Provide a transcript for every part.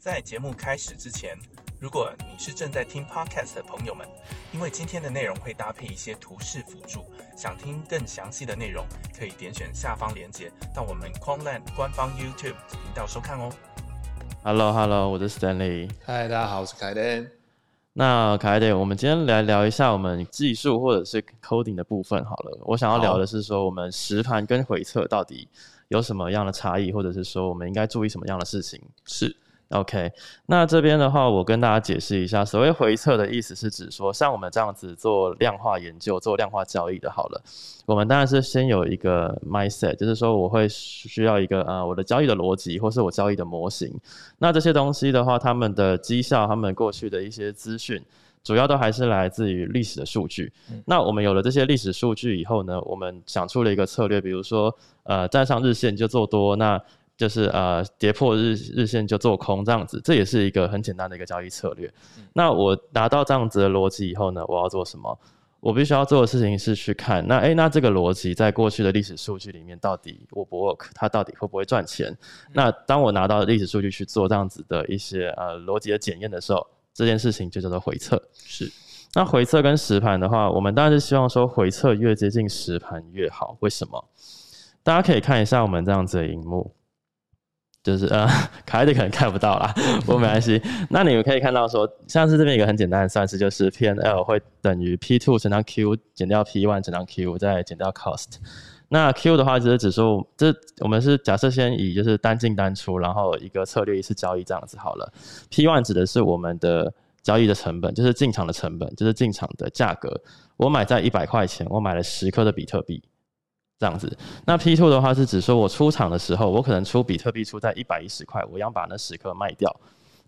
在节目开始之前，如果你是正在听 podcast 的朋友们，因为今天的内容会搭配一些图示辅助，想听更详细的内容，可以点选下方链接到我们 Quanland 官方 YouTube 频道收看哦。Hello Hello，我是 Stanley。嗨，大家好，我是凯登。那凯德，我们今天来聊一下我们技术或者是 coding 的部分好了。我想要聊的是说，我们实盘跟回测到底有什么样的差异，或者是说我们应该注意什么样的事情？是 OK，那这边的话，我跟大家解释一下，所谓回测的意思是指说，像我们这样子做量化研究、做量化交易的，好了，我们当然是先有一个 mindset，就是说我会需要一个呃我的交易的逻辑，或是我交易的模型。那这些东西的话，他们的绩效、他们过去的一些资讯，主要都还是来自于历史的数据。那我们有了这些历史数据以后呢，我们想出了一个策略，比如说呃站上日线就做多，那就是呃跌破日日线就做空这样子，这也是一个很简单的一个交易策略。那我拿到这样子的逻辑以后呢，我要做什么？我必须要做的事情是去看，那诶，那这个逻辑在过去的历史数据里面到底 work 不 work？它到底会不会赚钱？那当我拿到历史数据去做这样子的一些呃逻辑的检验的时候，这件事情就叫做回测。是，那回测跟实盘的话，我们当然是希望说回测越接近实盘越好。为什么？大家可以看一下我们这样子的荧幕，就是呃，可爱的可能看不到啦，不过没关系。那你们可以看到说，像是这边一个很简单的算式，就是 P N L 会等于 P two 乘上 Q 减掉 P one 乘上 Q 再减掉 cost。那 Q 的话就是指数，这我们是假设先以就是单进单出，然后一个策略一次交易这样子好了。P one 指的是我们的交易的成本，就是进场的成本，就是进场的价格。我买在一百块钱，我买了十颗的比特币，这样子。那 P two 的话是指说我出场的时候，我可能出比特币出在一百一十块，我要把那十颗卖掉。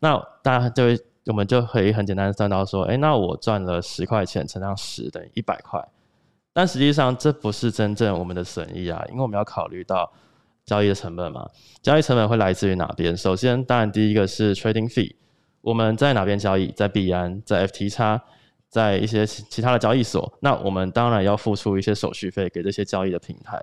那大家就会我们就可以很简单的算到说，哎，那我赚了十块钱乘上十等于一百块。但实际上这不是真正我们的损益啊，因为我们要考虑到交易的成本嘛。交易成本会来自于哪边？首先，当然第一个是 trading fee，我们在哪边交易？在币安，在 FTX，在一些其他的交易所。那我们当然要付出一些手续费给这些交易的平台。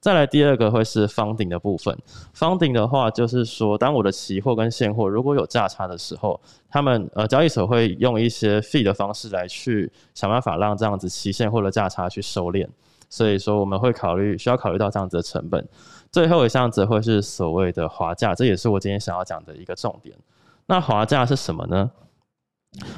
再来第二个会是方顶的部分，方顶的话就是说，当我的期货跟现货如果有价差的时候，他们呃交易所会用一些 fee 的方式来去想办法让这样子期现货的价差去收敛，所以说我们会考虑需要考虑到这样子的成本。最后一项则会是所谓的滑价，这也是我今天想要讲的一个重点。那滑价是什么呢？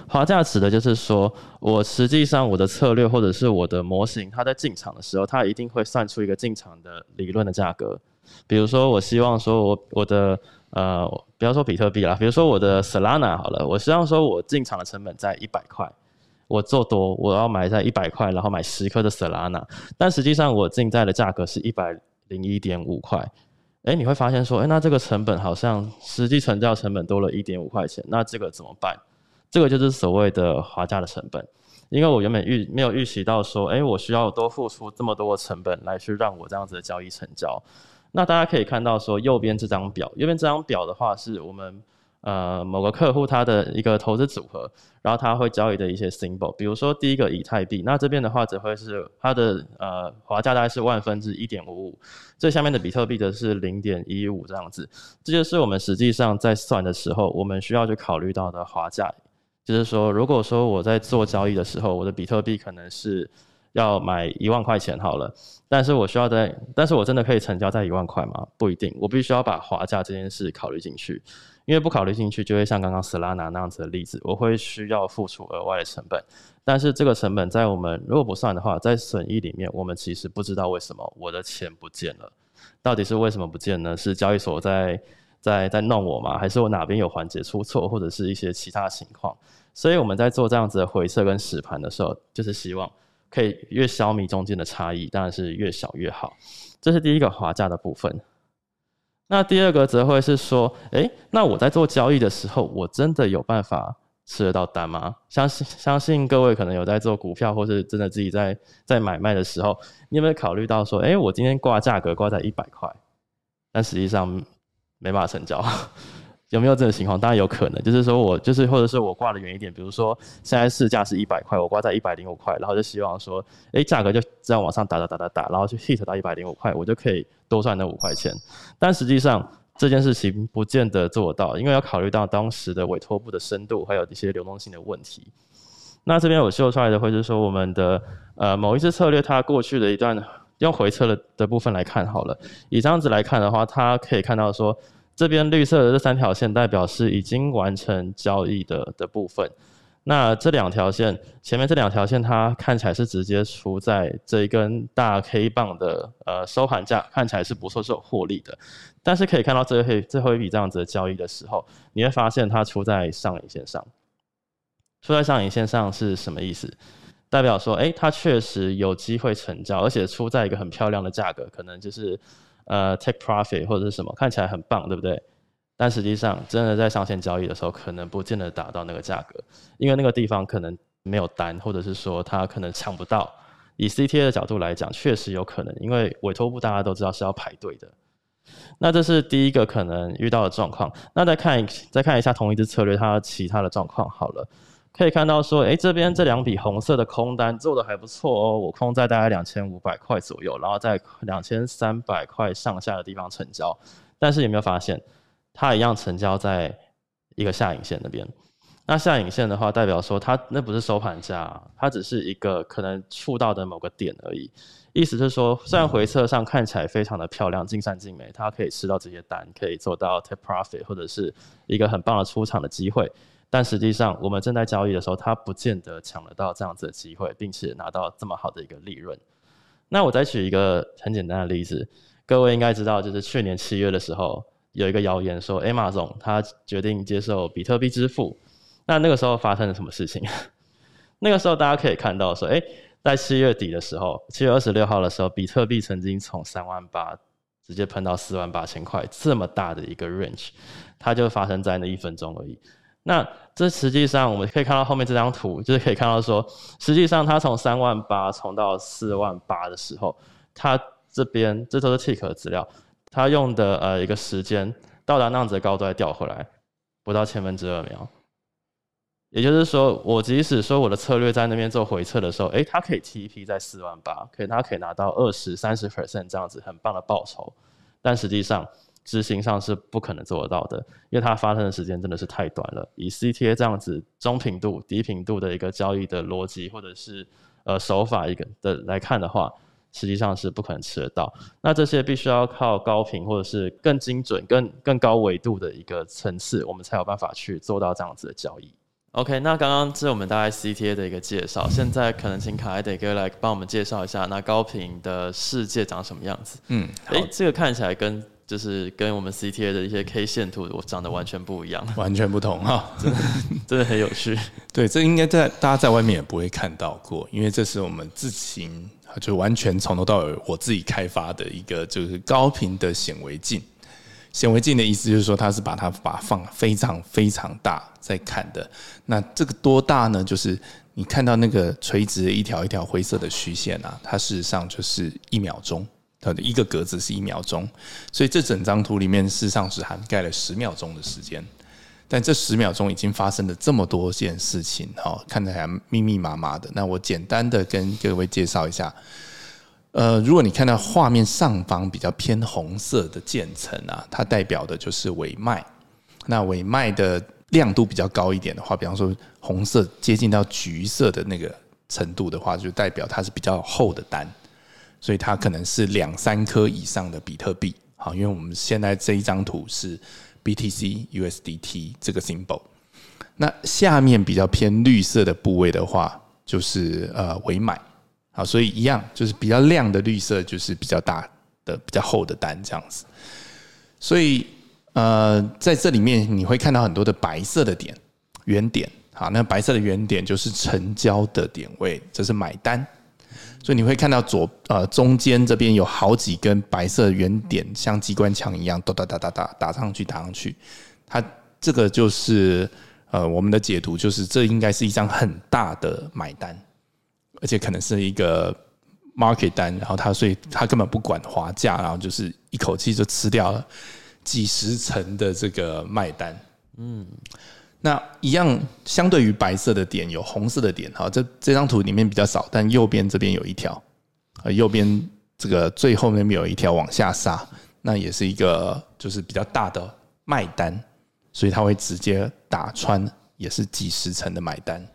滑价指的就是说，我实际上我的策略或者是我的模型，它在进场的时候，它一定会算出一个进场的理论的价格。比如说，我希望说我我的呃，不要说比特币啦，比如说我的 Solana 好了，我希望说我进场的成本在一百块，我做多我要买在一百块，然后买十颗的 Solana，但实际上我进在的价格是一百零一点五块。哎，你会发现说，哎，那这个成本好像实际成交成本多了一点五块钱，那这个怎么办？这个就是所谓的滑价的成本，因为我原本预没有预习到说，哎，我需要多付出这么多的成本来去让我这样子的交易成交。那大家可以看到说，右边这张表，右边这张表的话是我们呃某个客户他的一个投资组合，然后他会交易的一些 symbol，比如说第一个以太币，那这边的话只会是它的呃滑价大概是万分之一点五五，最下面的比特币的是零点一五这样子，这就是我们实际上在算的时候，我们需要去考虑到的滑价。就是说，如果说我在做交易的时候，我的比特币可能是要买一万块钱好了，但是我需要在，但是我真的可以成交在一万块吗？不一定，我必须要把滑价这件事考虑进去，因为不考虑进去，就会像刚刚 Solana 那样子的例子，我会需要付出额外的成本，但是这个成本在我们如果不算的话，在损益里面，我们其实不知道为什么我的钱不见了，到底是为什么不见呢？是交易所在在在弄我吗？还是我哪边有环节出错，或者是一些其他情况？所以我们在做这样子的回测跟实盘的时候，就是希望可以越消弭中间的差异，当然是越小越好。这是第一个滑价的部分。那第二个则会是说，诶，那我在做交易的时候，我真的有办法吃得到单吗？相信相信各位可能有在做股票，或是真的自己在在买卖的时候，你有没有考虑到说，诶，我今天挂价格挂在一百块，但实际上没办法成交。有没有这种情况？当然有可能，就是说我就是或者是我挂的远一点，比如说现在市价是一百块，我挂在一百零五块，然后就希望说，哎，价格就这样往上打打打打打，然后去 hit 到一百零五块，我就可以多赚那五块钱。但实际上这件事情不见得做到，因为要考虑到当时的委托部的深度，还有一些流动性的问题。那这边我秀出来的会是说，我们的呃某一次策略，它过去的一段用回撤的的部分来看好了。以这样子来看的话，它可以看到说，这边绿色的这三条线代表是已经完成交易的的部分。那这两条线，前面这两条线，它看起来是直接出在这一根大 K 棒的呃收盘价，看起来是不错，是有获利的。但是可以看到最后最后一笔这样子的交易的时候，你会发现它出在上影线上。出在上影线上是什么意思？代表说，哎，它确实有机会成交，而且出在一个很漂亮的价格，可能就是呃 take profit 或者是什么，看起来很棒，对不对？但实际上，真的在上线交易的时候，可能不见得达到那个价格，因为那个地方可能没有单，或者是说它可能抢不到。以 CTA 的角度来讲，确实有可能，因为委托部大家都知道是要排队的。那这是第一个可能遇到的状况。那再看再看一下同一只策略它其他的状况好了。可以看到说，哎，这边这两笔红色的空单做的还不错哦，我空在大概两千五百块左右，然后在两千三百块上下的地方成交。但是有没有发现，它一样成交在一个下影线那边？那下影线的话，代表说它那不是收盘价，它只是一个可能触到的某个点而已。意思是说，虽然回撤上看起来非常的漂亮，尽善尽美，它可以吃到这些单，可以做到 take profit，或者是一个很棒的出场的机会。但实际上，我们正在交易的时候，它不见得抢得到这样子的机会，并且拿到这么好的一个利润。那我再举一个很简单的例子，各位应该知道，就是去年七月的时候，有一个谣言说，a 马总他决定接受比特币支付。那那个时候发生了什么事情？那个时候大家可以看到说，哎，在七月底的时候，七月二十六号的时候，比特币曾经从三万八直接喷到四万八千块，这么大的一个 range，它就发生在那一分钟而已。那这实际上我们可以看到后面这张图，就是可以看到说，实际上它从三万八冲到四万八的时候，它这边这都是 tick 的资料，它用的呃一个时间到达那样子的高度再掉回来，不到千分之二秒。也就是说，我即使说我的策略在那边做回撤的时候，诶，它可以 TP 在四万八，可以它可以拿到二十三十 percent 这样子很棒的报酬，但实际上。执行上是不可能做得到的，因为它发生的时间真的是太短了。以 CTA 这样子中频度、低频度的一个交易的逻辑或者是呃手法一个的来看的话，实际上是不可能吃得到。那这些必须要靠高频或者是更精准、更更高维度的一个层次，我们才有办法去做到这样子的交易。OK，那刚刚是我们大概 CTA 的一个介绍，现在可能请卡埃德哥来帮我们介绍一下那高频的世界长什么样子。嗯，哎，这个看起来跟就是跟我们 CTA 的一些 K 线图，我长得完全不一样，完全不同哈，真的真的很有趣。对，这应该在大家在外面也不会看到过，因为这是我们自行就完全从头到尾我自己开发的一个就是高频的显微镜。显微镜的意思就是说，它是把它把放非常非常大在看的。那这个多大呢？就是你看到那个垂直的一条一条灰色的虚线啊，它事实上就是一秒钟。它的一个格子是一秒钟，所以这整张图里面事实上是涵盖了十秒钟的时间。但这十秒钟已经发生了这么多件事情，哈，看起来密密麻麻的。那我简单的跟各位介绍一下。呃，如果你看到画面上方比较偏红色的渐层啊，它代表的就是尾脉。那尾脉的亮度比较高一点的话，比方说红色接近到橘色的那个程度的话，就代表它是比较厚的单。所以它可能是两三颗以上的比特币，好，因为我们现在这一张图是 BTC USDT 这个 symbol，那下面比较偏绿色的部位的话，就是呃尾买，好，所以一样就是比较亮的绿色就是比较大的、比较厚的单这样子，所以呃在这里面你会看到很多的白色的点圆点，好，那白色的圆点就是成交的点位，这是买单。所以你会看到左呃中间这边有好几根白色圆点，像机关枪一样，哒哒哒哒哒打上去打上去。它这个就是呃我们的解读，就是这应该是一张很大的买单，而且可能是一个 market 单。然后它所以它根本不管滑价，然后就是一口气就吃掉了几十层的这个卖单。嗯。那一样，相对于白色的点有红色的点，哈，这这张图里面比较少，但右边这边有一条，呃，右边这个最后面有一条往下杀，那也是一个就是比较大的卖单，所以它会直接打穿，也是几十层的买单。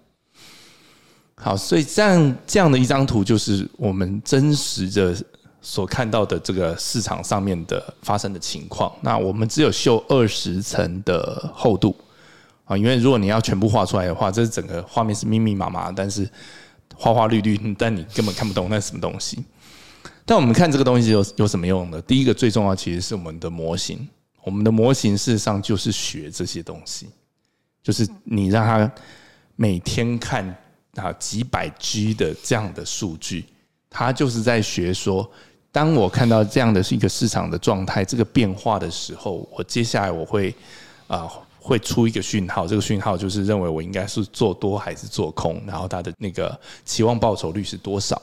好，所以这样这样的一张图就是我们真实的所看到的这个市场上面的发生的情况。那我们只有秀二十层的厚度啊，因为如果你要全部画出来的话，这是整个画面是密密麻麻，但是花花绿绿，但你根本看不懂那是什么东西。但我们看这个东西有有什么用呢？第一个最重要其实是我们的模型，我们的模型事实上就是学这些东西，就是你让他每天看啊几百 G 的这样的数据，他就是在学说，当我看到这样的是一个市场的状态，这个变化的时候，我接下来我会啊会出一个讯号，这个讯号就是认为我应该是做多还是做空，然后它的那个期望报酬率是多少？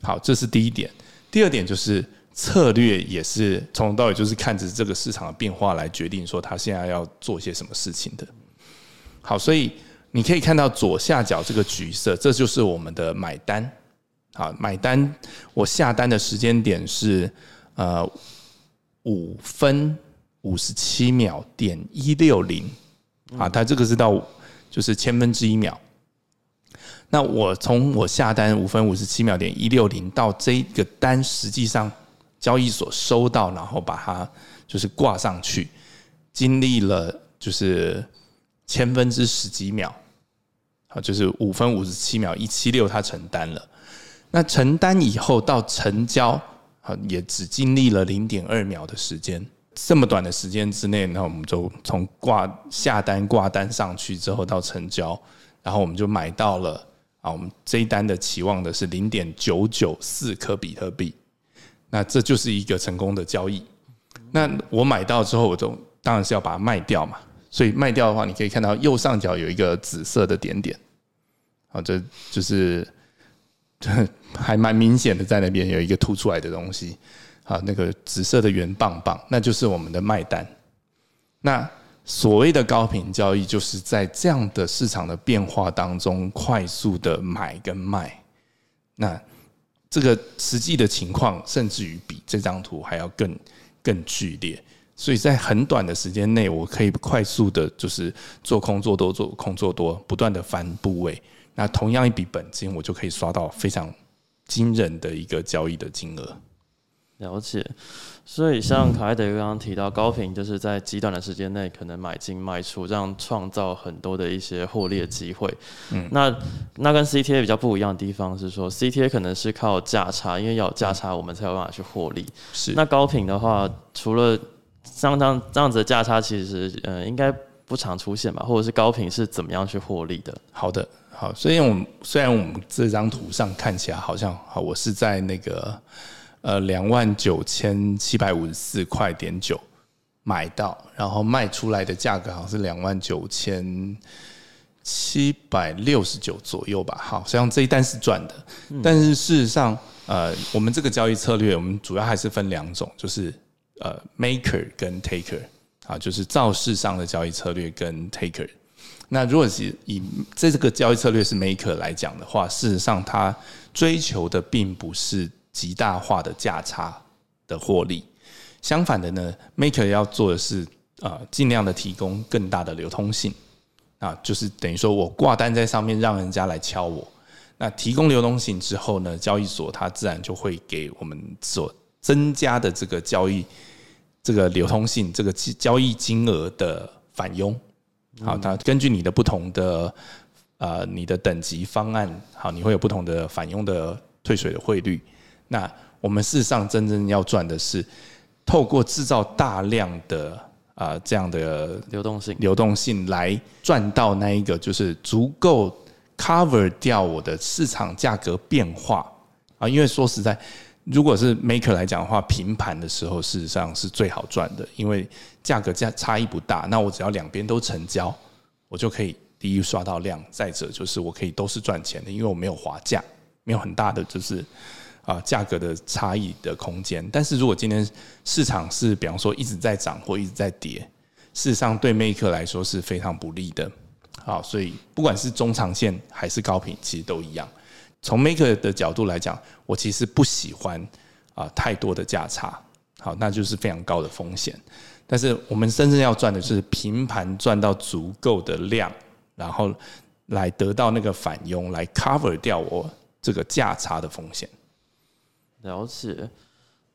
好，这是第一点。第二点就是策略，也是从头到尾就是看着这个市场的变化来决定说他现在要做些什么事情的。好，所以你可以看到左下角这个橘色，这就是我们的买单。好，买单，我下单的时间点是呃五分五十七秒点一六零啊，它这个是到就是千分之一秒。那我从我下单五分五十七秒点一六零到这个单实际上交易所收到，然后把它就是挂上去，经历了就是千分之十几秒，好，就是五分五十七秒一七六，它承担了。那承担以后到成交，啊，也只经历了零点二秒的时间。这么短的时间之内，那我们就从挂下单挂单上去之后到成交，然后我们就买到了。啊，我们这一单的期望的是零点九九四颗比特币，那这就是一个成功的交易。那我买到之后，我就当然是要把它卖掉嘛。所以卖掉的话，你可以看到右上角有一个紫色的点点，啊，这就是 还蛮明显的，在那边有一个凸出来的东西，啊，那个紫色的圆棒棒，那就是我们的卖单。那所谓的高频交易，就是在这样的市场的变化当中，快速的买跟卖。那这个实际的情况，甚至于比这张图还要更更剧烈。所以在很短的时间内，我可以快速的，就是做空做多，做空做多，不断的翻部位。那同样一笔本金，我就可以刷到非常惊人的一个交易的金额。了解。所以，像卡艾德刚刚提到，高频就是在极短的时间内可能买进卖出，这样创造很多的一些获利的机会。嗯，那那跟 CTA 比较不一样的地方是说，CTA 可能是靠价差，因为要有价差，我们才有办法去获利。是。那高频的话，除了像这样这样子的价差，其实呃应该不常出现吧？或者是高频是怎么样去获利的？好的，好。所以我们虽然我们这张图上看起来好像好，我是在那个。呃，两万九千七百五十四块点九买到，然后卖出来的价格好像是两万九千七百六十九左右吧。好，实际上这一单是赚的，但是事实上，呃，我们这个交易策略，我们主要还是分两种，就是呃，maker 跟 taker 啊，就是造市上的交易策略跟 taker。那如果是以这个交易策略是 maker 来讲的话，事实上他追求的并不是。极大化的价差的获利，相反的呢，maker 要做的是啊，尽量的提供更大的流通性啊，就是等于说我挂单在上面，让人家来敲我。那提供流动性之后呢，交易所它自然就会给我们所增加的这个交易这个流通性，这个交易金额的返佣。好，它根据你的不同的呃你的等级方案，好，你会有不同的返佣的退水的汇率。那我们事实上真正要赚的是，透过制造大量的啊这样的流动性，流动性来赚到那一个就是足够 cover 掉我的市场价格变化啊。因为说实在，如果是 maker 来讲的话，平盘的时候事实上是最好赚的，因为价格价差异不大。那我只要两边都成交，我就可以第一刷到量，再者就是我可以都是赚钱的，因为我没有滑价，没有很大的就是。啊，价格的差异的空间，但是如果今天市场是比方说一直在涨或一直在跌，事实上对 maker 来说是非常不利的。好，所以不管是中长线还是高频，其实都一样。从 maker 的角度来讲，我其实不喜欢啊太多的价差。好，那就是非常高的风险。但是我们真正要赚的是平盘赚到足够的量，然后来得到那个反佣，来 cover 掉我这个价差的风险。了解。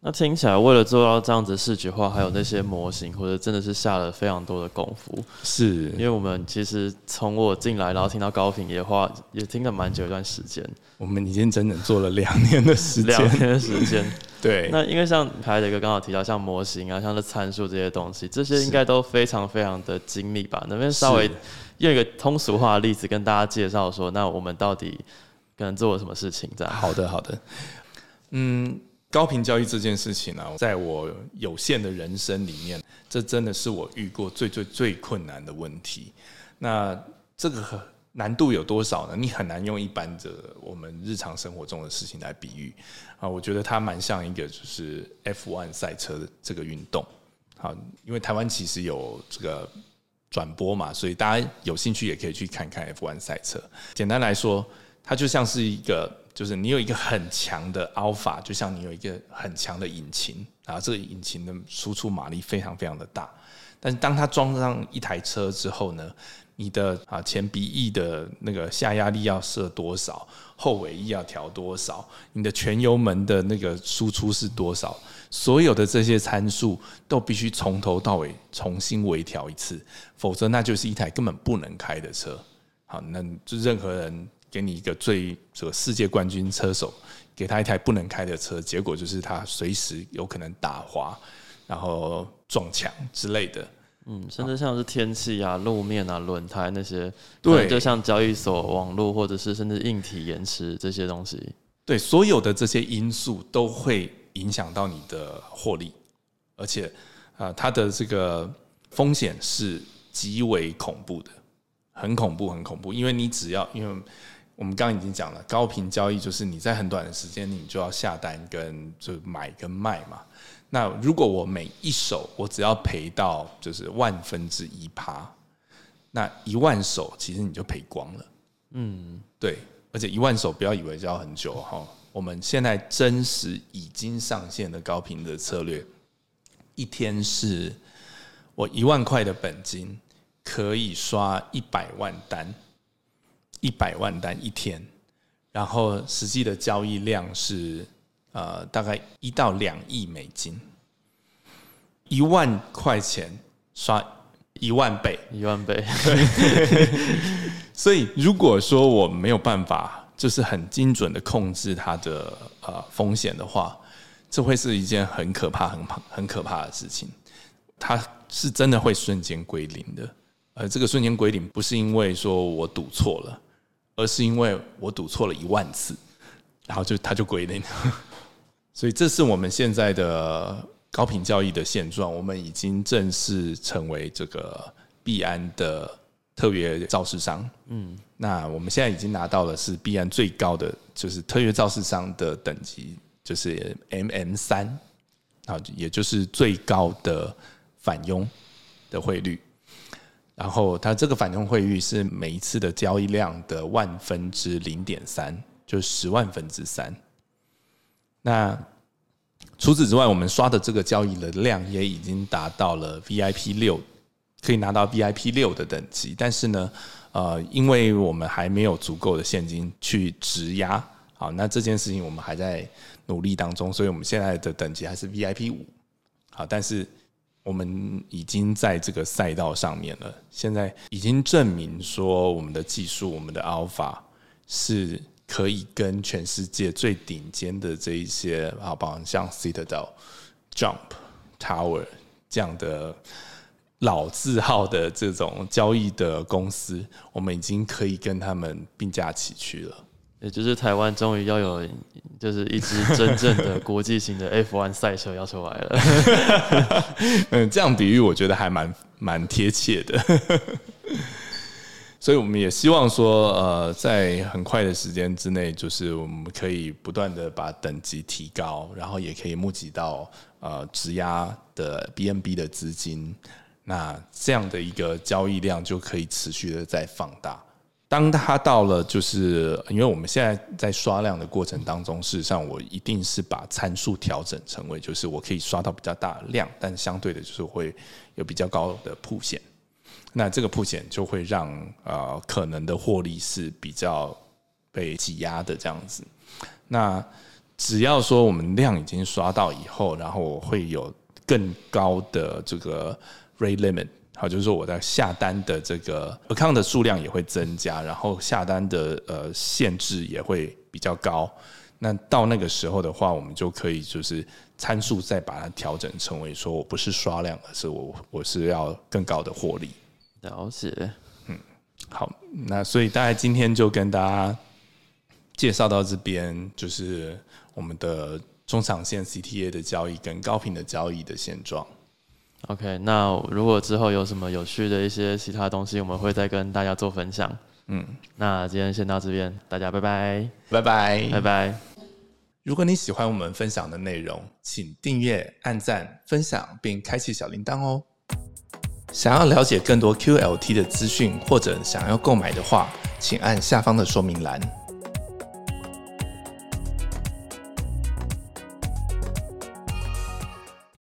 那听起来，为了做到这样子视觉化，还有那些模型，或者真的是下了非常多的功夫。是，因为我们其实从我进来，然后听到高频也花也听了蛮久一段时间。我们已经整整做了两年的时间，两年的时间。对。那因为像凯德哥刚好提到，像模型啊，像这参数这些东西，这些应该都非常非常的精密吧？能不能稍微用一个通俗化的例子跟大家介绍说，那我们到底可能做了什么事情？这样。好的，好的。嗯。高频交易这件事情呢，在我有限的人生里面，这真的是我遇过最最最困难的问题。那这个难度有多少呢？你很难用一般的我们日常生活中的事情来比喻啊。我觉得它蛮像一个就是 F1 赛车的这个运动。好，因为台湾其实有这个转播嘛，所以大家有兴趣也可以去看看 F1 赛车。简单来说，它就像是一个。就是你有一个很强的 alpha，就像你有一个很强的引擎啊，这个引擎的输出马力非常非常的大。但是当它装上一台车之后呢，你的啊前鼻翼的那个下压力要设多少，后尾翼要调多少，你的全油门的那个输出是多少，所有的这些参数都必须从头到尾重新微调一次，否则那就是一台根本不能开的车。好，那就任何人。给你一个最这个世界冠军车手，给他一台不能开的车，结果就是他随时有可能打滑，然后撞墙之类的。嗯，甚至像是天气啊、路面啊、轮胎那些，对，就像交易所网络或者是甚至硬体延迟这些东西，对，所有的这些因素都会影响到你的获利，而且啊，它的这个风险是极为恐怖的，很恐怖，很恐怖，因为你只要因为。我们刚刚已经讲了，高频交易就是你在很短的时间你就要下单跟就买跟卖嘛。那如果我每一手我只要赔到就是万分之一趴，那一万手其实你就赔光了。嗯，对，而且一万手不要以为要很久哈。我们现在真实已经上线的高频的策略，一天是我一万块的本金可以刷一百万单。一百万单一天，然后实际的交易量是呃大概一到两亿美金，一万块钱刷一万倍，一万倍。所以如果说我没有办法就是很精准的控制它的呃风险的话，这会是一件很可怕、很很可怕的事情。它是真的会瞬间归零的，而这个瞬间归零不是因为说我赌错了。而是因为我赌错了一万次，然后就他就归零，所以这是我们现在的高频交易的现状。我们已经正式成为这个币安的特约造市商。嗯，那我们现在已经拿到了是币安最高的，就是特约造市商的等级，就是 MM 三，啊，也就是最高的反佣的汇率。然后它这个反佣汇率是每一次的交易量的万分之零点三，就十万分之三。那除此之外，我们刷的这个交易的量也已经达到了 VIP 六，可以拿到 VIP 六的等级。但是呢，呃，因为我们还没有足够的现金去质押，好，那这件事情我们还在努力当中，所以我们现在的等级还是 VIP 五。好，但是。我们已经在这个赛道上面了，现在已经证明说我们的技术，我们的 Alpha 是可以跟全世界最顶尖的这一些啊，包括像 Citadel、Jump、Tower 这样的老字号的这种交易的公司，我们已经可以跟他们并驾齐驱了。也就是台湾终于要有，就是一支真正的 国际型的 F1 赛车要出来了。嗯，这样比喻我觉得还蛮蛮贴切的。所以我们也希望说，呃，在很快的时间之内，就是我们可以不断的把等级提高，然后也可以募集到呃质押的 BNB 的资金，那这样的一个交易量就可以持续的在放大。当它到了，就是因为我们现在在刷量的过程当中，事实上我一定是把参数调整成为，就是我可以刷到比较大的量，但相对的就是会有比较高的铺险。那这个铺险就会让呃可能的获利是比较被挤压的这样子。那只要说我们量已经刷到以后，然后我会有更高的这个 rate limit。好，就是说我在下单的这个 account 的数量也会增加，然后下单的呃限制也会比较高。那到那个时候的话，我们就可以就是参数再把它调整成为说我不是刷量，而是我我是要更高的获利。了解，嗯，好，那所以大概今天就跟大家介绍到这边，就是我们的中长线 CTA 的交易跟高频的交易的现状。OK，那如果之后有什么有趣的一些其他东西，我们会再跟大家做分享。嗯，那今天先到这边，大家拜拜，拜拜，拜拜。如果你喜欢我们分享的内容，请订阅、按赞、分享并开启小铃铛哦。想要了解更多 QLT 的资讯或者想要购买的话，请按下方的说明栏。